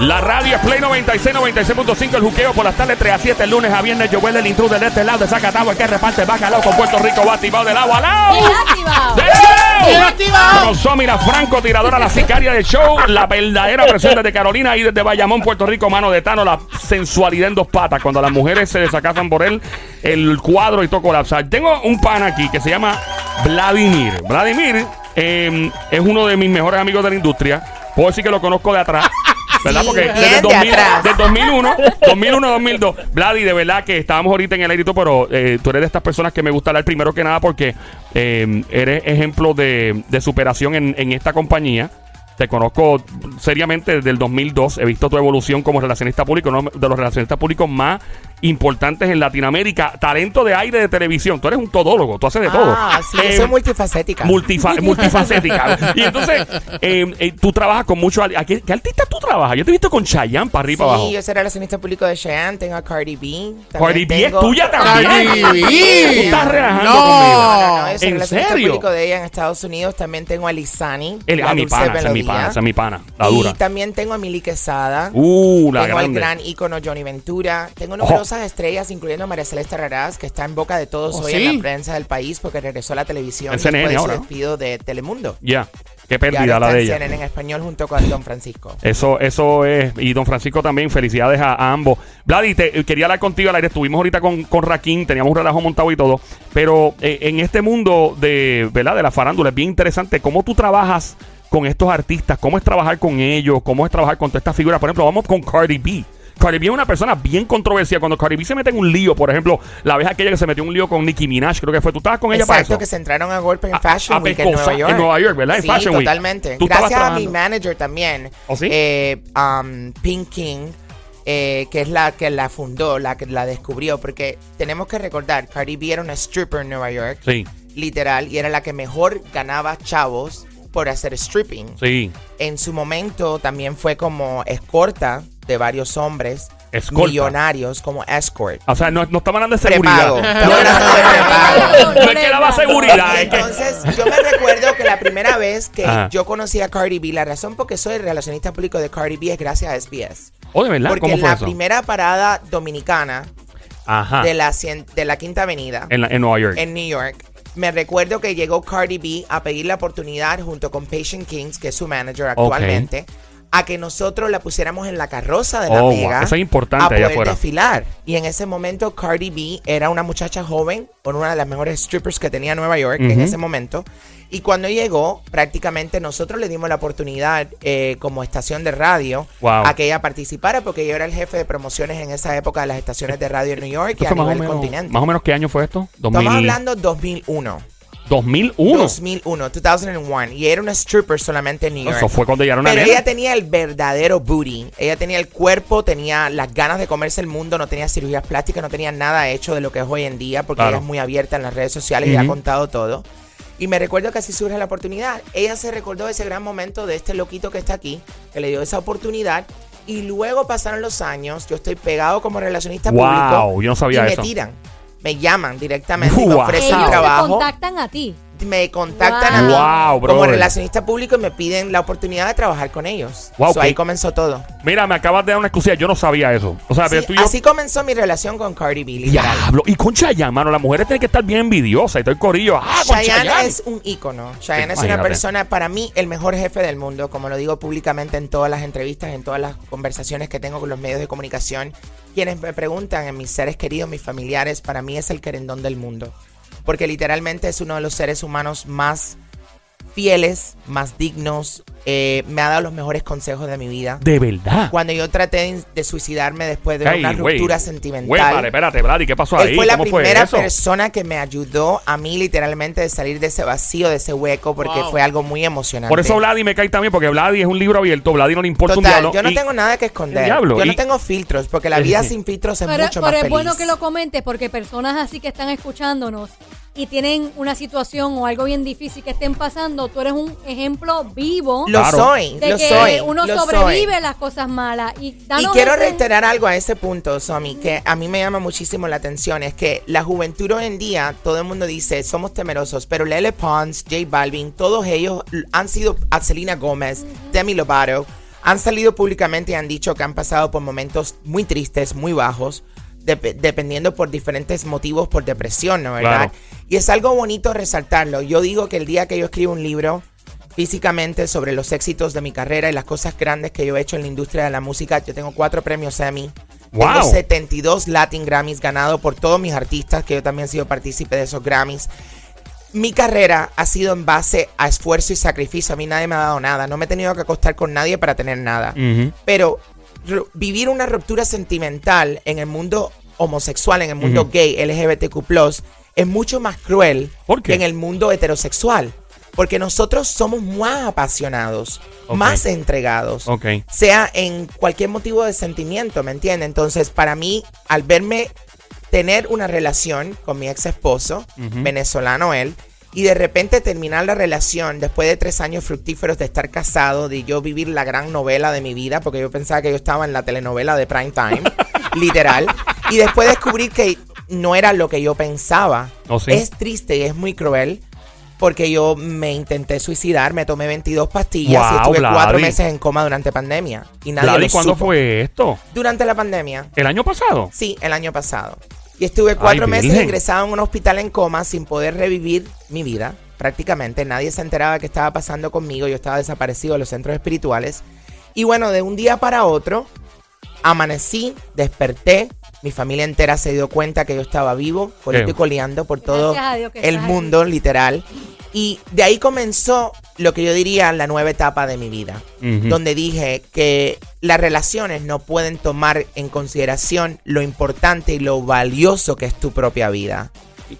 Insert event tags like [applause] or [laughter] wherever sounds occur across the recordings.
La radio es Play 96, 96.5, el juqueo por las tardes 3 a 7, el lunes a viernes, Joel el intruder de este lado de Zacatagua, el que reparte bacalao con Puerto Rico, va activado del agua al lado. Bien activado. ¡Bien activado! Rosómira Franco, tiradora, la sicaria del show, la verdadera presión desde Carolina y desde Bayamón, Puerto Rico, mano de Tano, la sensualidad en dos patas. Cuando las mujeres se desacasan por él, el cuadro y todo colapsa. Tengo un pan aquí que se llama Vladimir. Vladimir eh, es uno de mis mejores amigos de la industria. Puedo decir que lo conozco de atrás. [laughs] ¿Verdad? Sí, Porque desde de 2000, atrás. del 2001, 2001, 2002. Vladi, de verdad que estábamos ahorita en el todo, pero eh, tú eres de estas personas que me gusta hablar primero que nada porque eh, eres ejemplo de, de superación en, en esta compañía. Te conozco seriamente desde el 2002. He visto tu evolución como relacionista público, uno de los relacionistas públicos más importantes en Latinoamérica. Talento de aire de televisión. Tú eres un todólogo, tú haces de todo. Ah, sí, Eh, soy multifacética. multifa- [laughs] multifacética. y entonces, eh, eh, tú trabajas con muchos. ¿a ¿Qué, qué artista tú trabajas? Yo te he visto con Chayanne para arriba y para abajo. Sí, yo soy relacionista público de Cheyenne, tengo a Cardi B. Cardi B es tuya también. Cardi B. Tú estás relajando No. conmigo. No, no, no, yo soy ¿En relacionista serio? público de ella en Estados Unidos. También tengo a Lizani. La a mi pana, es mi melodía. Pana, esa es mi pana. La y dura. también tengo a Mili Quesada. Uh, la tengo al grande. gran ícono Johnny Ventura. Tengo numerosas estrellas, incluyendo María Celeste Raraz, que está en boca de todos ¿Oh, hoy sí? en la prensa del país porque regresó a la televisión En después CNN de su ahora, ¿no? despido de Telemundo. Ya, qué Y pérdida la está de en ella. CNN en español junto con Don Francisco. Eso, eso es. Y don Francisco también, felicidades a, a ambos. Vladi, te, eh, quería hablar contigo al aire. Estuvimos ahorita con, con Raquín, teníamos un relajo montado y todo. Pero eh, en este mundo de, ¿verdad? de la farándula es bien interesante cómo tú trabajas con estos artistas, cómo es trabajar con ellos, cómo es trabajar con todas estas figuras. Por ejemplo, vamos con Cardi B. Cardi B es una persona bien controversial. Cuando Cardi B se mete en un lío, por ejemplo, la vez aquella que se metió en un lío con Nicki Minaj, creo que fue. ¿Tú estabas con ella para Exacto, eso? que se entraron a golpe en Fashion a Week en Nueva York. en Nueva York, ¿verdad? En sí, Fashion Week. totalmente. Tú estabas Gracias a mi manager también, ¿Oh, sí? eh, um, Pink King, eh, que es la que la fundó, la que la descubrió, porque tenemos que recordar, Cardi B era una stripper en Nueva York, Sí, literal, y era la que mejor ganaba chavos por hacer stripping. sí. En su momento también fue como escorta de varios hombres millonarios como escort. O sea, no, no estamos hablando de seguridad. Prepago. Hablando de prepago. No es que daba seguridad. Entonces, yo me recuerdo que la primera vez que Ajá. yo conocí a Cardi B, la razón por qué soy relacionista público de Cardi B es gracias a SBS. Oh, de verdad, Porque ¿cómo en fue la eso? primera parada dominicana Ajá. de la, cien- de la Quinta Avenida En, la- en Nueva York. en New York, me recuerdo que llegó Cardi B a pedir la oportunidad junto con Patient Kings, que es su manager actualmente, a que nosotros la pusiéramos en la carroza de la Oh, wow. Mega Eso es importante a allá poder afuera. desfilar. Y en ese momento Cardi B era una muchacha joven, con una de las mejores strippers que tenía Nueva York en ese momento. Y cuando llegó, prácticamente nosotros le dimos la oportunidad eh, como estación de radio Wow. a que ella participara, porque yo era el jefe de promociones en esa época de las estaciones de radio en New York y a nivel menos, continente. más o menos, ¿qué año fue esto? 2000, Estamos hablando 2001. 2001. 2001, 2001. Y era una stripper solamente en New York. Eso fue cuando ella era una Pero nena. ella tenía el verdadero booty. Ella tenía el cuerpo, tenía las ganas de comerse el mundo, no tenía cirugías plásticas, no tenía nada hecho de lo que es hoy en día, porque Claro. ella es muy abierta en las redes sociales y ha contado todo. Y me recuerdo que así surge la oportunidad. Ella se recordó de ese gran momento de este loquito que está aquí, que le dio esa oportunidad. Y luego pasaron los años, yo estoy pegado como relacionista Wow, público. yo no sabía y eso. me tiran. Me llaman directamente y me ofrecen Ellos te trabajo contactan a ti. Me contactan Wow. a mí Wow, como relacionista público y me piden la oportunidad de trabajar con ellos. Wow, So, qué- ahí comenzó todo. Mira, me acabas de dar una exclusiva. Yo no sabía eso. O sea, pero Sí, tú y yo. así comenzó mi relación con Cardi B. literal. Diablo. Y con Chayanne, mano. Las mujeres tienen que estar bien envidiosas. Y todo el corillo. Ah, Chayanne Chayanne. es un ícono. Chayanne es una persona, para mí, el mejor jefe del mundo, como lo digo públicamente en todas las entrevistas, en todas las conversaciones que tengo con los medios de comunicación. Quienes me preguntan, en mis seres queridos, mis familiares, para mí es el querendón del mundo. Porque literalmente es uno de los seres humanos más fieles, más dignos. eh, me ha dado los mejores consejos de mi vida. De verdad. Cuando yo traté de, suicidarme después de una ruptura sentimental. vale, espérate, Brady. ¿Qué pasó ahí? Él fue la ¿Cómo primera fue persona que me ayudó a mí literalmente de salir de ese vacío, de ese hueco, porque Wow. fue algo muy emocionante. Por eso Vladi me cae también, porque Vladi es un libro abierto. Vladi no le importa un diablo. yo no y- tengo nada que esconder. Diablo, yo no y- tengo filtros, porque la vida [laughs] sin filtros es Pero, mucho pero más es feliz. bueno que lo comentes porque personas así que están escuchándonos y tienen una situación o algo bien difícil que estén pasando, tú eres un ejemplo vivo Lo Claro. soy, de lo que soy. uno lo sobrevive soy. las cosas malas. Y, quiero ese- reiterar algo a ese punto, Somi, que a mí me llama muchísimo la atención. Es que la juventud hoy en día, todo el mundo dice, somos temerosos, pero Lele Pons, J Balvin, todos ellos han sido, a Selena Gómez, Demi Lovato, han salido públicamente y han dicho que han pasado por momentos muy tristes, muy bajos, dep- dependiendo por diferentes motivos, por depresión, ¿no verdad? Claro. Y es algo bonito resaltarlo. Yo digo que el día que yo escribo un libro, físicamente sobre los éxitos de mi carrera y las cosas grandes que yo he hecho en la industria de la música. Yo tengo cuatro premios Emmy. Wow. Tengo 72 Latin Grammys ganados por todos mis artistas, que yo también he sido partícipe de esos Grammys. Mi carrera ha sido en base a esfuerzo y sacrificio. A mí nadie me ha dado nada. No me he tenido que acostar con nadie para tener nada. Pero vivir una ruptura sentimental en el mundo homosexual, en el mundo gay, LGBTQ, es mucho más cruel que en el mundo heterosexual. Porque nosotros somos más apasionados, más entregados, Ok. sea en cualquier motivo de sentimiento, ¿me entiendes? Entonces, para mí, al verme tener una relación con mi ex esposo, venezolano él, y de repente terminar la relación después de tres años fructíferos de estar casado, de yo vivir la gran novela de mi vida, porque yo pensaba que yo estaba en la telenovela de prime time, [laughs] literal, y después descubrir que no era lo que yo pensaba. ¿Oh, sí? Es triste y es muy cruel. Porque yo me intenté suicidar, me tomé 22 pastillas y estuve cuatro meses en coma durante pandemia. Y nadie Vladi, lo ¿cuándo supo. fue esto? Durante la pandemia. ¿El año pasado? Sí, el año pasado. Y estuve cuatro Ay, meses ingresado en un hospital en coma sin poder revivir mi vida. Prácticamente nadie se enteraba de qué estaba pasando conmigo. Yo estaba desaparecido de los centros espirituales. Y bueno, de un día para otro, amanecí, desperté. Mi familia entera se dio cuenta que yo estaba vivo, y coleando por todo Dios el mundo, literal. Y de ahí comenzó lo que yo diría la nueva etapa de mi vida donde dije que las relaciones no pueden tomar en consideración lo importante y lo valioso que es tu propia vida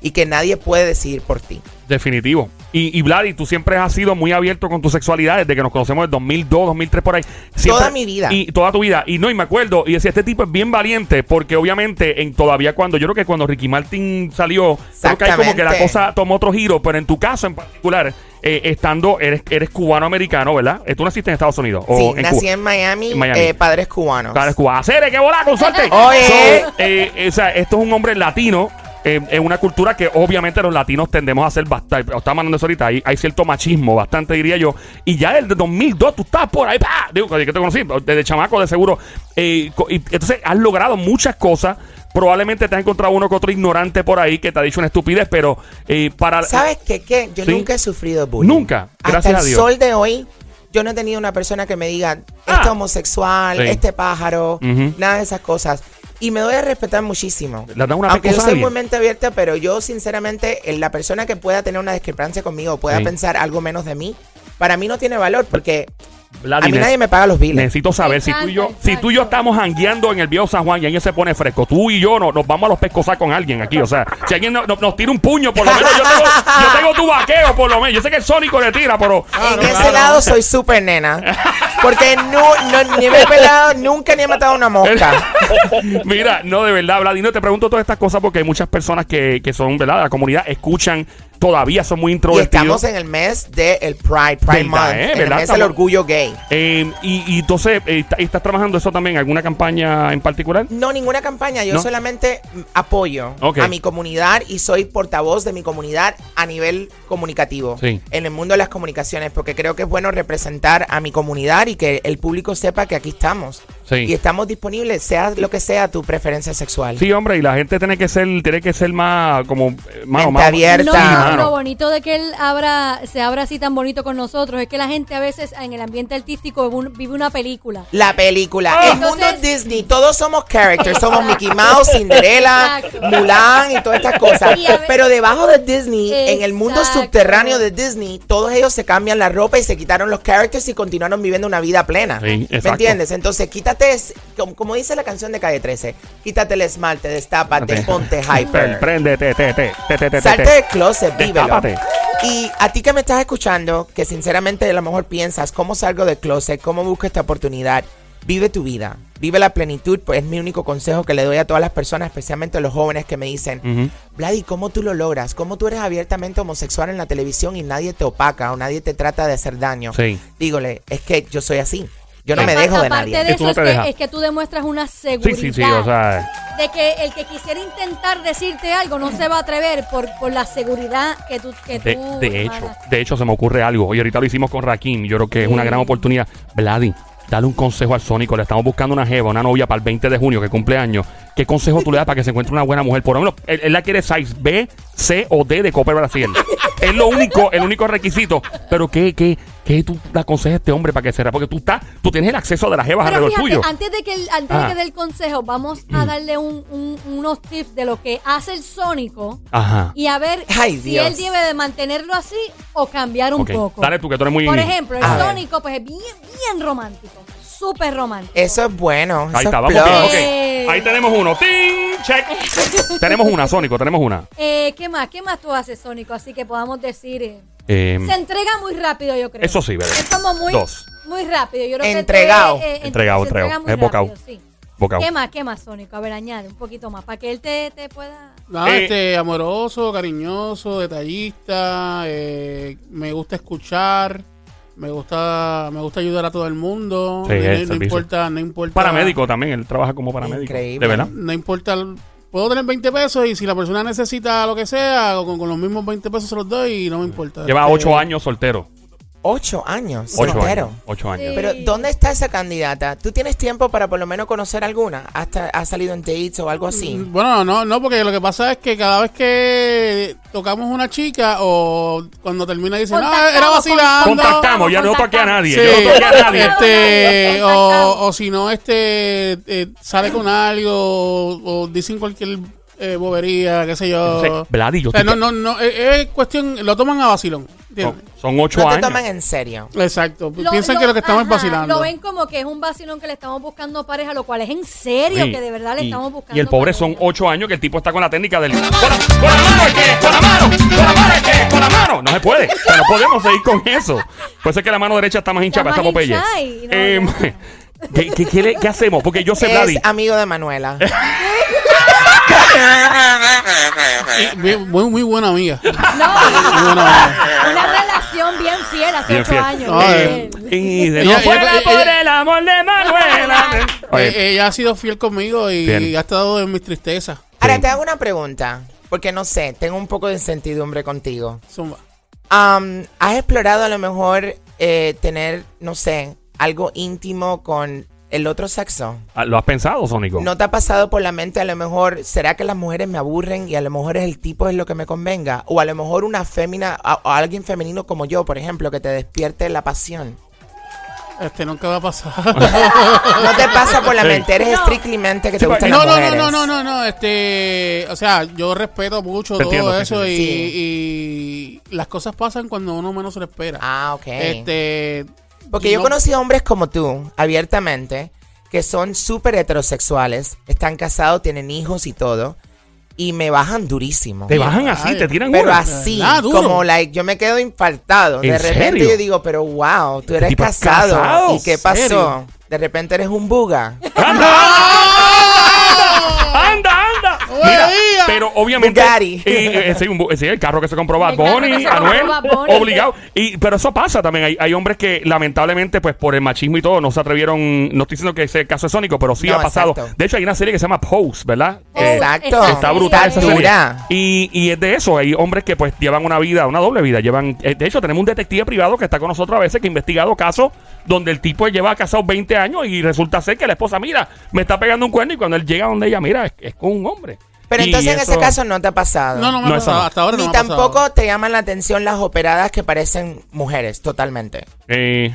y que nadie puede decidir por ti. Definitivo. Y, y Vladi, tú siempre has sido muy abierto con tu sexualidad desde que nos conocemos en 2002, 2003 por ahí. Siempre- Toda mi vida. Y toda tu vida. Y no, y me acuerdo, y decía, este tipo es bien valiente porque obviamente en todavía cuando, yo creo que cuando Ricky Martin salió, creo que hay como que la cosa tomó otro giro, pero en tu caso en particular, eh, estando, eres, eres cubano-americano, ¿verdad? Eh, ¿Tú naciste en Estados Unidos? Sí, o en nací Cuba? en Miami, En Miami. eh, padres cubanos. Claro, es cubano. ¡Cere, qué bola, con suerte! [laughs] Oye. So, eh, o sea, esto es un hombre latino. eh, en una cultura que obviamente los latinos tendemos a ser bastante, estaba mandando eso ahorita, hay, hay cierto machismo, bastante diría yo, y ya desde 2002 tú estás por ahí, ¡pah! digo, que te conocí, desde chamaco de seguro, eh, y entonces has logrado muchas cosas, probablemente te has encontrado uno que otro ignorante por ahí que te ha dicho una estupidez, pero eh, para... ¿Sabes qué? qué? Yo Sí. nunca he sufrido bullying. Nunca, gracias Hasta a el Dios. sol de hoy, yo no he tenido una persona que me diga, Ah. este homosexual, Sí. este pájaro, nada de esas cosas. Y me doy a respetar muchísimo. ¿Le das una Aunque yo soy muy mente abierta, pero yo sinceramente, en la persona que pueda tener una discrepancia conmigo, pueda Sí. pensar algo menos de mí, para mí no tiene valor porque A mí nadie me paga los biles. Necesito saber si tú y yo, Exacto, si tú y yo estamos jangueando en el viejo San Juan y alguien se pone fresco, tú y yo no, nos vamos a los pescosar con alguien aquí. O sea, si alguien no- no- nos tira un puño, por lo menos yo tengo, yo tengo tu vaqueo, por lo menos. Yo sé que el Sónico le tira, pero. en ese lado soy súper nena. Porque no, no- ni me he pelado, nunca ni he matado una mosca. [laughs] Mira, no, de verdad, Vladino, te pregunto todas estas cosas porque hay muchas personas que, que son, ¿verdad? De la comunidad, escuchan, todavía son muy Y introvertidos. estamos en el mes del Pride, Pride ¿Verdad, Month, eh? en el orgullo gay. Eh, y, y entonces, eh, ¿está- ¿estás trabajando eso también? ¿Alguna campaña en particular? No, ninguna campaña. Yo ¿No? solamente mm, apoyo Ok. a mi comunidad y soy portavoz de mi comunidad a nivel comunicativo. Sí. En el mundo de las comunicaciones, porque creo que es bueno representar a mi comunidad y que el público sepa que aquí estamos. Sí. Y estamos disponibles, sea lo que sea tu preferencia sexual. Sí, hombre, y la gente tiene que ser, tiene que ser más como eh, mano, Mente abierta. No, Sí, no, mano. lo bonito de que él abra, se abra así tan bonito con nosotros es que la gente a veces en el ambiente artístico vive un- vive una película. La película. Ah. el mundo Disney. Todos somos characters. Somos Mickey Mouse, [laughs] Cinderella, Exacto. Mulan y todas estas cosas. Pero debajo de Disney, en el mundo subterráneo de Disney, todos ellos se cambian la ropa y se quitaron los characters y continuaron viviendo una vida plena. Sí, ¿Me entiendes? Entonces, quítate, como, como dice la canción de Calle 13, quítate el esmalte, destápate, ponte hyper. Préndete, te, te, te, te, te, Salte te. del closet, vívelo. Destápate. Y a ti que me estás escuchando, que sinceramente a lo mejor piensas, ¿cómo salgo del closet? ¿Cómo busco esta oportunidad? Vive tu vida, vive la plenitud, pues es mi único consejo que le doy a todas las personas, especialmente a los jóvenes que me dicen. Vladi, ¿cómo tú lo logras? ¿Cómo tú eres abiertamente homosexual en la televisión y nadie te opaca o nadie te trata de hacer daño? Sí. Dígole, es que yo soy así. Yo no me Aparte- dejo de aparte nadie. de Que tú eso no es, te que, dejas. es que tú demuestras una Sí, seguridad. sí, sí, o sea, de que el que quisiera intentar decirte algo no se va a atrever por, por la seguridad que tú que de, tú de hecho, emanas. de hecho se me ocurre algo. Y ahorita lo hicimos con Rakim. Yo creo que es una Sí. gran oportunidad. Vladi, dale un consejo al Sónico. Le estamos buscando una jeva, una novia para el 20 de junio que cumple años. ¿Qué consejo tú le das para que se encuentre una buena mujer? Por lo menos, él, él la quiere size B, C o D de Copper Brasil. es lo único, el único requisito. Pero ¿qué, qué, qué tú le aconsejas a este hombre para que se Porque tú estás, tú tienes el acceso de las jevas Pero alrededor fíjate, tuyo. antes de que el- antes Ah. de que dé el consejo, vamos a darle un- un- unos tips de lo que hace el Sónico Ajá. y a ver Ay, si Dios. él debe de mantenerlo así o cambiar un Ok. poco. Dale tú, que tú eres muy... Por ejemplo, el A ver. Sónico pues es bien, bien romántico, súper romántico. Eso es bueno. Ahí eso está, es vamos plus. bien, ok. Eh. Ahí tenemos uno. ¡Ting! Check. tenemos una, Sónico, tenemos una. Eh, ¿Qué más? ¿Qué más tú haces, Sónico? Así que podamos decir... eh, Eh, se entrega muy rápido, yo creo. Eso sí, ¿verdad? Es como muy, Dos. muy rápido. Yo creo que Entregado. te- eh, Entregado, se entrega entregado. muy Es bocado. rápido, sí. bocado. ¿Qué más? ¿Qué más, Sónico? A ver, añade un poquito más para que él te, te pueda... Nada, Eh, este, amoroso, cariñoso, detallista, eh, me gusta escuchar, me gusta, me gusta ayudar a todo el mundo. Sí, no, el no importa, no importa. Paramédico también, él trabaja como paramédico. Increíble. ¿De verdad? No importa, puedo tener 20 pesos y si la persona necesita lo que sea, con, con los mismos 20 pesos se los doy y no me importa. Lleva Este, ocho años soltero. Ocho años. Ocho años. Ocho años. Sí. Pero, ¿dónde está esa candidata? ¿Tú tienes tiempo para por lo menos conocer alguna? ¿Hasta has salido en dates o algo así? Mm, Bueno, no, no, porque lo que pasa es que cada vez que tocamos una chica o cuando termina dice, no, era vacilando. Contactamos, ya no toqué a nadie. Sí, Yo no toqué a nadie. este, o, o si no, este, eh, sale con algo o, o dicen cualquier eh, bobería, qué sé yo. Sí, Vladi, yo O sea, no, no, no, es, es cuestión, lo toman a vacilón. ¿entiendes? Son, ocho No te años. toman en serio. Exacto, Lo- piensan lo- que lo que estamos es ajá, vacilando. Lo ven como que es un vacilón que le estamos buscando pareja, lo cual es en serio, Sí. que de verdad le Y- estamos buscando Y el pobre pareja. son ocho años que el tipo está con la técnica del. ¡Con la, con la mano es que! ¡Con la mano! ¡Con la mano es que! ¡Con la mano! No se puede. O sea, no podemos seguir con eso. Puede ser que la mano derecha está más hinchada Está para Popeye. no, Eh, ya. ¿qué, qué, qué qué hacemos? Porque yo sé, Vladi. Es amigo de Manuela. [laughs] [laughs] Muy, muy, buena amiga. No, Muy buena amiga. una relación bien fiel hace Bien ocho fiel. años. No, eh, fiel. Y de Ella- no fuera ella- por ella- el amor de Manuela. Oye, Eh, ella ha sido fiel conmigo y Bien. ha estado en mis tristezas. Ahora Sí. te hago una pregunta, porque no sé, tengo un poco de incertidumbre contigo. Zumba. Am, ¿Has explorado a lo mejor eh, tener, no sé, algo íntimo con el otro sexo? Ah, ¿Lo has pensado, Sónico? ¿No te ha pasado por la mente a lo mejor, será que las mujeres me aburren y a lo mejor es el tipo es lo que me convenga? O a lo mejor una fémina, o alguien femenino como yo, por ejemplo, que te despierte la pasión. Este nunca va a pasar. [laughs] No te pasa por la mente, eres No. strictamente que te Sí, gustan no, las no, no, no, no, no, no, este, o sea, yo respeto mucho Te todo eso sí, y, sí. y las cosas pasan cuando uno menos se lo espera. Ah, ok. Este, Porque yo no- conocido hombres como tú, abiertamente, que son súper heterosexuales, están casados, tienen hijos y todo, y me bajan durísimo. Te bajan así, Ay, te tiran Pero una. así. Duro. como like, yo me quedo infartado. ¿En De repente serio? yo digo, pero wow, tú eres tipo es casado. casado? ¿Y qué ¿En pasó? serio? De repente eres un buga. [laughs] ¡Anda, anda! Buenos Mira, días. Pero obviamente. Bugatti. eh, eh, sí, un bu- sí, el carro que se compró Bad Bunny, Anuel, obligado. Y, pero eso pasa también. Hay, hay hombres que, lamentablemente, pues por el machismo y todo, no se atrevieron. No estoy diciendo que ese caso es sónico, pero sí No, ha pasado. exacto. De hecho, hay una serie que se llama Pose, ¿verdad? Eh, Exacto. Está brutal esa serie. Dura. Y, y es de eso, hay hombres que pues llevan una vida, una doble vida. Llevan, eh, de hecho, tenemos un detective privado que está con nosotros a veces que ha investigado casos donde el tipo lleva casado 20 años y resulta ser que la esposa, mira, me está pegando un cuerno y cuando él llega donde ella, mira, es, es con un hombre. Pero entonces en eso- ese caso no te ha pasado. no, no me No, ha eso pasado, no. hasta ahora no Ni me ha pasado. tampoco te llaman la atención las operadas que parecen mujeres, totalmente. Eh,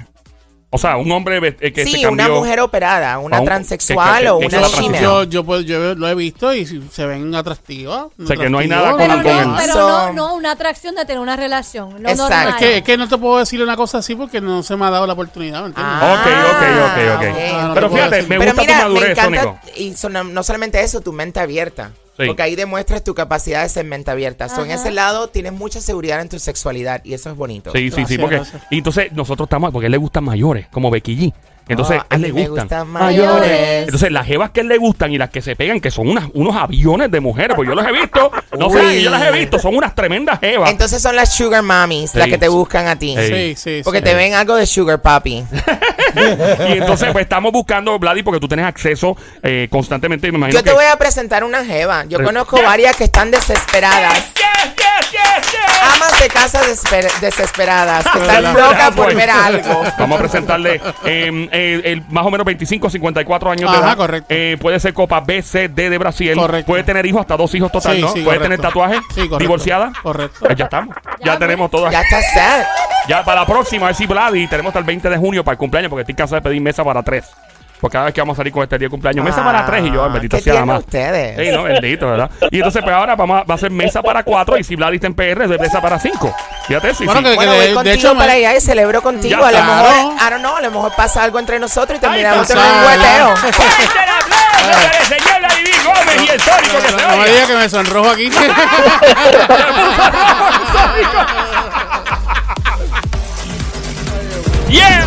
o sea, un hombre ve- eh, que se sí, cambió. una mujer operada, una un- transexual que- que- o una la Yo, transición. yo, yo, pues, yo lo he visto y si se ven atractivas. O sea, que no hay nada con- Pero con no, el- pero So- no, no, una atracción de tener una relación. Lo Exacto. normal. Es que, es que no te puedo decir una cosa así porque no se me ha dado la oportunidad, ¿me entiendes? Ah, Ok, ok, ok, ok. Ah, no pero te puedo fíjate, me Pero gusta mira, tu me madurez, encanta, Sónico. y so- no, no solamente eso, tu mente abierta. Sí. Porque ahí demuestras tu capacidad de ser mente abierta. So, en Ajá. ese lado tienes mucha seguridad en tu sexualidad y eso es bonito. Sí, sí, sí, porque y entonces nosotros estamos porque a él le gustan mayores, como Becky G. Entonces Ah, a él le gustan. gustan mayores. Entonces las jevas que a él le gustan y las que se pegan, que son unas, unos aviones de mujeres, pues yo las he visto, no sé, yo las he visto, son unas tremendas jevas. Entonces son las sugar mommies las que te buscan a ti. Sí. Sí, sí, Porque sí. te ven algo de sugar papi. [laughs] y entonces pues estamos buscando, Vladi, porque tú tienes acceso eh, constantemente, me imagino Yo te que- voy a presentar una jeva. Yo conozco varias que están desesperadas. Yes, yes. Amas de casa desesper- desesperadas. Que están locas por ver algo. Vamos a presentarle eh, eh, el más o menos 25, 54 años de edad. correcto. Eh, puede ser Copa B, C, D de Brasil. Correcto. Puede tener hijos, hasta dos hijos total, Sí, ¿no? sí, puede correcto. tener tatuajes. Sí, correcto. Divorciada. Correcto. Ya estamos. Ya, Ya, tenemos todo. Ya está set. Ya para la próxima, a ver si Vladi, tenemos hasta el 20 de junio para el cumpleaños, porque estoy cansado de pedir mesa para tres. Porque cada vez que vamos a salir con este día de cumpleaños, mesa para tres y yo, Ah, bendito ¿qué sea la más. ustedes? Sí, no, bendito, ¿verdad? Y entonces, pues ahora vamos a, va a ser mesa para cuatro y si Vladi está en PR, es mesa para cinco. Fíjate, sí, Bueno, sí. que- Bueno, de- voy de contigo hecho, para allá y celebro contigo. Ya a lo mejor, I don't know, a lo mejor pasa algo entre nosotros y terminamos en un hueteo. ¡Fuerte el aplauso para el señor Vladimir Gómez y el tónico que se No me digas que me sonrojo aquí. [laughs] [laughs] ¡Yeah!